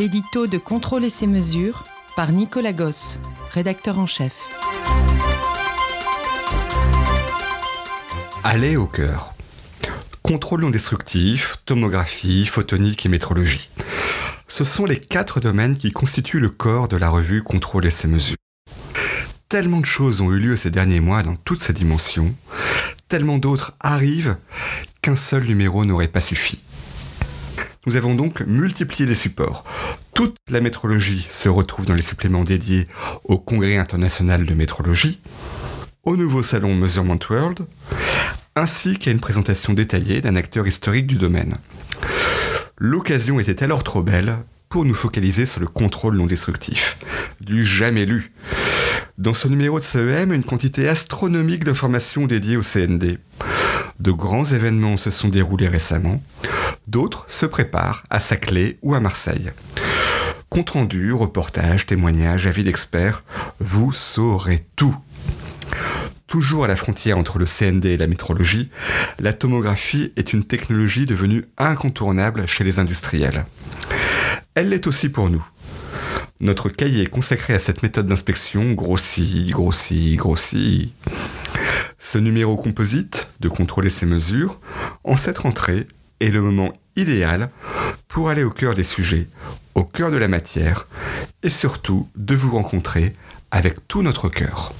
L'édito de Contrôle et ses mesures par Nicolas Gosse, rédacteur en chef. Aller au cœur. Contrôle non destructif, tomographie, photonique et métrologie. Ce sont les quatre domaines qui constituent le corps de la revue Contrôle et ses mesures. Tellement de choses ont eu lieu ces derniers mois dans toutes ces dimensions, tellement d'autres arrivent qu'un seul numéro n'aurait pas suffi. Nous avons donc multiplié les supports. Toute la métrologie se retrouve dans les suppléments dédiés au Congrès international de métrologie, au nouveau salon Measurement World, ainsi qu'à une présentation détaillée d'un acteur historique du domaine. L'occasion était alors trop belle pour nous focaliser sur le contrôle non destructif, du jamais lu. Dans ce numéro de CEM, une quantité astronomique d'informations dédiées au CND. De grands événements se sont déroulés récemment, d'autres se préparent à Saclay ou à Marseille. Compte rendu, reportages, témoignages, avis d'experts, vous saurez tout. Toujours à la frontière entre le CND et la métrologie, la tomographie est une technologie devenue incontournable chez les industriels. Elle l'est aussi pour nous. Notre cahier consacré à cette méthode d'inspection grossit, grossit, grossit. Ce numéro composite de contrôler ces mesures, en cette rentrée, est le moment idéal pour aller au cœur des sujets, au cœur de la matière, et surtout de vous rencontrer avec tout notre cœur.